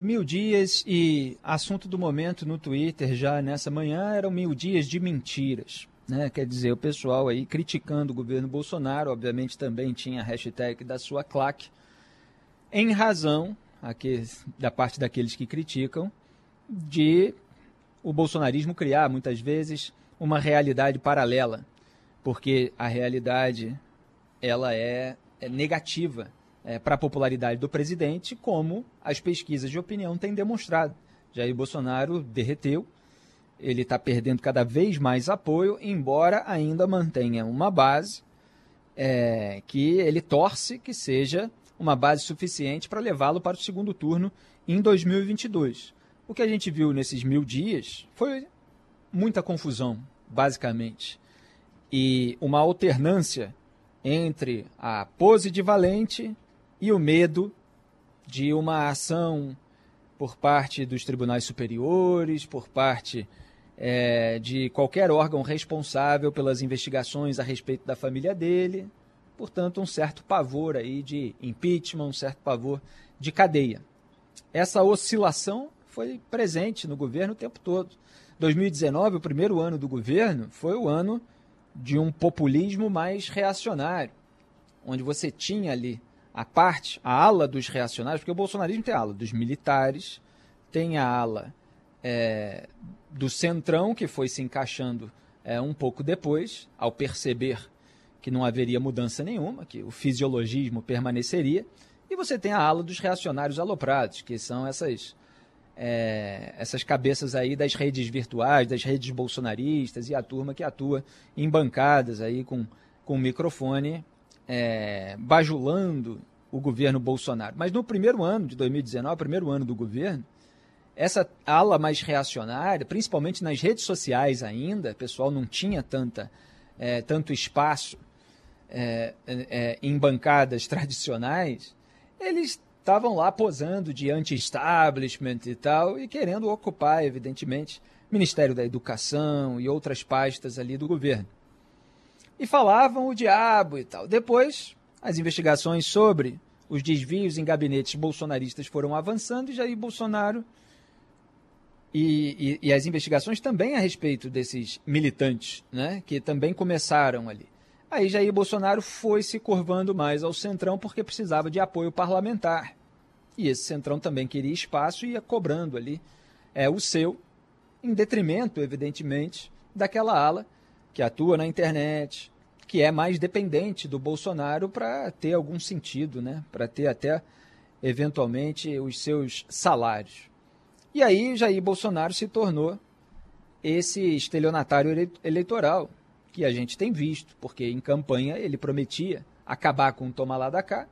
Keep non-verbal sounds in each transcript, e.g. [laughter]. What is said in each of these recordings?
Mil dias e assunto do momento no Twitter já nessa manhã eram mil dias de mentiras. Né? Quer dizer, o pessoal aí criticando o governo Bolsonaro, obviamente também tinha a hashtag da sua claque, em razão, aqui, da parte daqueles que criticam, de o bolsonarismo criar muitas vezes uma realidade paralela, porque a realidade ela é, é negativa é, para a popularidade do presidente, como as pesquisas de opinião têm demonstrado. Jair Bolsonaro derreteu, ele está perdendo cada vez mais apoio, embora ainda mantenha uma base é, que ele torce que seja uma base suficiente para levá-lo para o segundo turno em 2022. O que a gente viu nesses mil dias foi muita confusão, basicamente, e uma alternância entre a pose de valente e o medo de uma ação por parte dos tribunais superiores, por parte é, de qualquer órgão responsável pelas investigações a respeito da família dele. Portanto, um certo pavor aí de impeachment, um certo pavor de cadeia. Essa oscilação foi presente no governo o tempo todo. 2019, o primeiro ano do governo, foi o ano de um populismo mais reacionário, onde você tinha ali a parte, a ala dos reacionários, porque o bolsonarismo tem a ala dos militares, tem a ala é, do centrão, que foi se encaixando é, um pouco depois, ao perceber que não haveria mudança nenhuma, que o fisiologismo permaneceria, e você tem a ala dos reacionários aloprados, que são essas é, essas cabeças aí das redes virtuais, das redes bolsonaristas e a turma que atua em bancadas aí com, com microfone é, bajulando o governo Bolsonaro. Mas no primeiro ano de 2019, primeiro ano do governo, essa ala mais reacionária, principalmente nas redes sociais ainda, o pessoal não tinha tanta, é, tanto espaço é, é, em bancadas tradicionais, eles estavam lá posando de anti-establishment e tal, e querendo ocupar, evidentemente, Ministério da Educação e outras pastas ali do governo. E falavam o diabo e tal. Depois, as investigações sobre os desvios em gabinetes bolsonaristas foram avançando e Jair Bolsonaro e, e, e, as investigações também a respeito desses militantes, né, que também começaram ali. Aí Jair Bolsonaro foi se curvando mais ao centrão porque precisava de apoio parlamentar. E esse centrão também queria espaço e ia cobrando ali é, o seu, em detrimento, evidentemente, daquela ala que atua na internet, que é mais dependente do Bolsonaro para ter algum sentido, né? para ter até, eventualmente, os seus salários. E aí Jair Bolsonaro se tornou esse estelionatário eleitoral que a gente tem visto, porque em campanha ele prometia acabar com o toma lá da cá,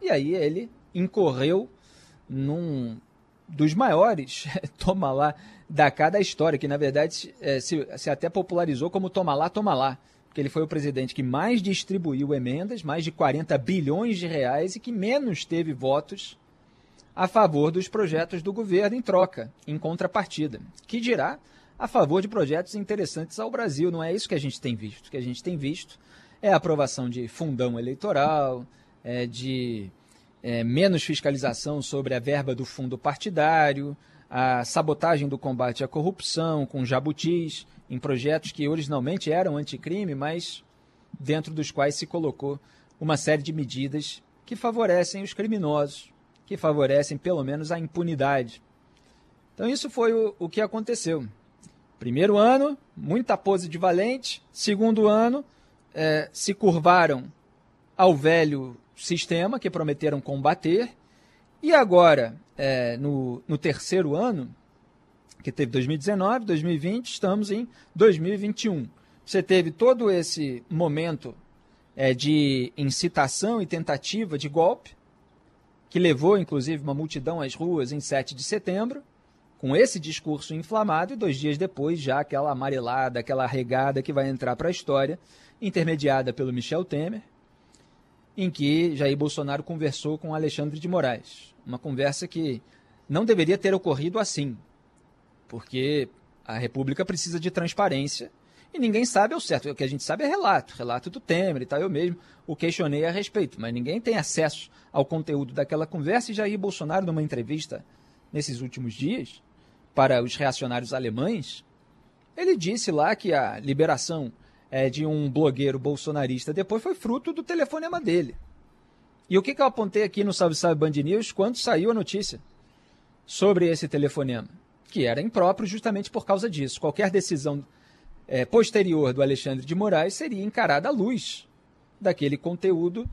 e aí ele incorreu num dos maiores [laughs] toma lá da cá da história, que na verdade é, se, se até popularizou como toma lá, toma lá, porque ele foi o presidente que mais distribuiu emendas, mais de 40 bilhões de reais e que menos teve votos a favor dos projetos do governo em troca, em contrapartida. Que dirá a favor de projetos interessantes ao Brasil. Não é isso que a gente tem visto. O que a gente tem visto é a aprovação de fundão eleitoral, é, de é, menos fiscalização sobre a verba do fundo partidário, a sabotagem do combate à corrupção com jabutis em projetos que originalmente eram anticrime, mas dentro dos quais se colocou uma série de medidas que favorecem os criminosos, que favorecem pelo menos a impunidade. Então isso foi o, o que aconteceu. Primeiro ano, muita pose de valente. Segundo ano, é, se curvaram ao velho sistema que prometeram combater. E agora, é, no, no terceiro ano, que teve 2019, 2020, estamos em 2021. Você teve todo esse momento é, de incitação e tentativa de golpe, que levou inclusive uma multidão às ruas em 7 de setembro, com esse discurso inflamado, e dois dias depois já aquela amarelada, aquela regada que vai entrar para a história, intermediada pelo Michel Temer, em que Jair Bolsonaro conversou com Alexandre de Moraes. Uma conversa que não deveria ter ocorrido assim, porque a República precisa de transparência e ninguém sabe ao certo. O que a gente sabe é relato, relato do Temer e tal. Eu mesmo o questionei a respeito, mas ninguém tem acesso ao conteúdo daquela conversa. E Jair Bolsonaro, numa entrevista nesses últimos dias, para os reacionários alemães, ele disse lá que a liberação é, de um blogueiro bolsonarista depois foi fruto do telefonema dele. E o que, que eu apontei aqui no Salve Salve Band News quando saiu a notícia sobre esse telefonema? Que era impróprio justamente por causa disso. Qualquer decisão é, posterior do Alexandre de Moraes seria encarada à luz daquele conteúdo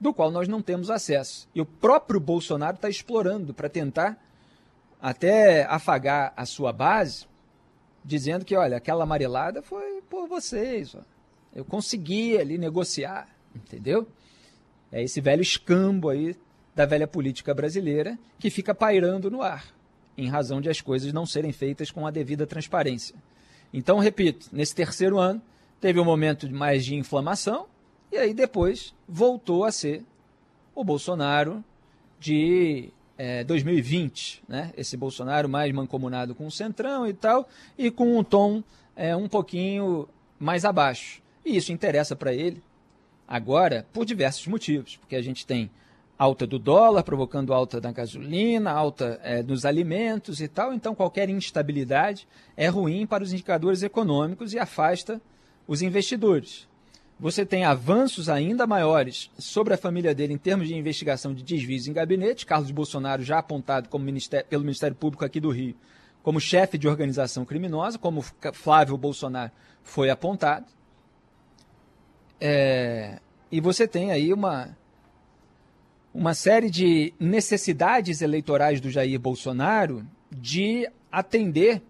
do qual nós não temos acesso. E o próprio Bolsonaro está explorando para tentar até afagar a sua base, dizendo que, olha, aquela amarelada foi por vocês. Ó. Eu consegui ali negociar, entendeu? É esse velho escambo aí da velha política brasileira que fica pairando no ar, em razão de as coisas não serem feitas com a devida transparência. Então, repito, nesse terceiro ano, teve um momento mais de inflamação, e aí depois voltou a ser o Bolsonaro de é, 2020, né? Esse Bolsonaro mais mancomunado com o Centrão e tal, e com um tom é, um pouquinho mais abaixo. E isso interessa para ele agora por diversos motivos, porque a gente tem alta do dólar, provocando alta da gasolina, alta é, nos alimentos e tal. Então, qualquer instabilidade é ruim para os indicadores econômicos e afasta os investidores. Você tem avanços ainda maiores sobre a família dele em termos de investigação de desvios em gabinete. Carlos Bolsonaro já apontado ministério, pelo Ministério Público aqui do Rio como chefe de organização criminosa, como Flávio Bolsonaro foi apontado. É, e você tem aí uma, uma série de necessidades eleitorais do Jair Bolsonaro de atender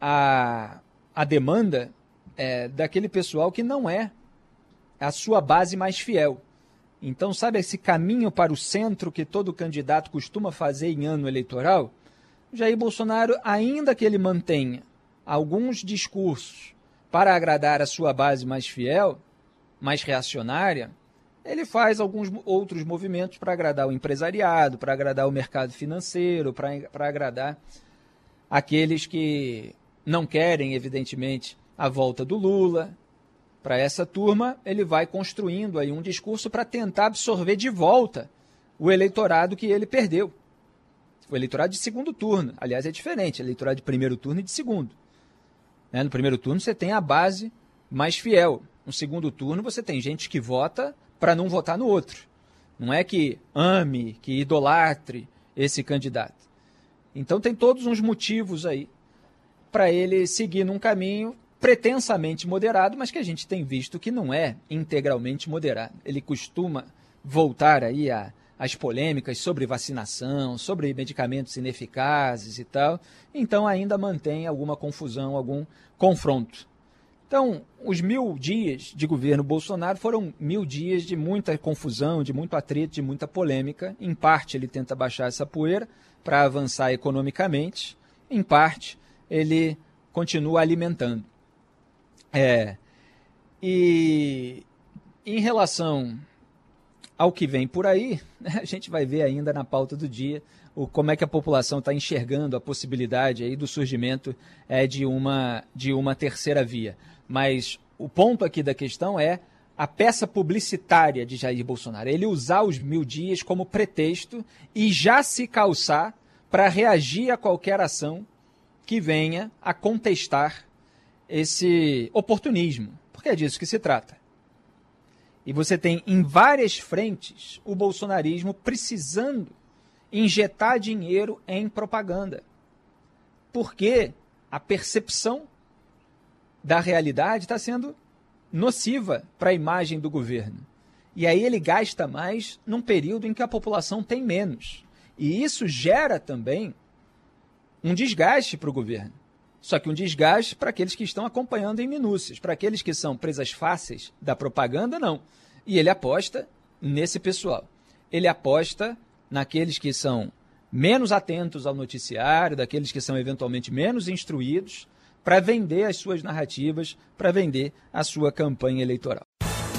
a, a demanda é, daquele pessoal que não é a sua base mais fiel. Então, sabe esse caminho para o centro que todo candidato costuma fazer em ano eleitoral? Jair Bolsonaro, ainda que ele mantenha alguns discursos para agradar a sua base mais fiel, mais reacionária, ele faz alguns outros movimentos para agradar o empresariado, para agradar o mercado financeiro, para agradar aqueles que não querem, evidentemente, a volta do Lula. Para essa turma, ele vai construindo aí um discurso para tentar absorver de volta o eleitorado que ele perdeu. O eleitorado de segundo turno. Aliás, é diferente, eleitorado de primeiro turno e de segundo. Né? No primeiro turno você tem a base mais fiel. No segundo turno você tem gente que vota para não votar no outro. Não é que ame, que idolatre esse candidato. Então tem todos uns motivos aí para ele seguir num caminho pretensamente moderado, mas que a gente tem visto que não é integralmente moderado. Ele costuma voltar aí a as polêmicas sobre vacinação, sobre medicamentos ineficazes e tal, então ainda mantém alguma confusão, algum confronto. Então, os mil dias de governo Bolsonaro foram mil dias de muita confusão, de muito atrito, de muita polêmica. Em parte, ele tenta baixar essa poeira para avançar economicamente, em parte, ele continua alimentando. É, e em relação ao que vem por aí, [laughs] a gente vai ver ainda na pauta do dia o, como é que a população está enxergando a possibilidade aí do surgimento é, de, uma, de uma terceira via. Mas o ponto aqui da questão é a peça publicitária de Jair Bolsonaro. Ele usar os mil dias como pretexto e já se calçar para reagir a qualquer ação que venha a contestar esse oportunismo, porque é disso que se trata. E você tem em várias frentes o bolsonarismo precisando injetar dinheiro em propaganda. Porque a percepção da realidade está sendo nociva para a imagem do governo. E aí ele gasta mais num período em que a população tem menos. E isso gera também um desgaste para o governo. Só que um desgaste para aqueles que estão acompanhando em minúcias. Para aqueles que são presas fáceis da propaganda, não. E ele aposta nesse pessoal. Ele aposta naqueles que são menos atentos ao noticiário, daqueles que são eventualmente menos instruídos, para vender as suas narrativas, para vender a sua campanha eleitoral.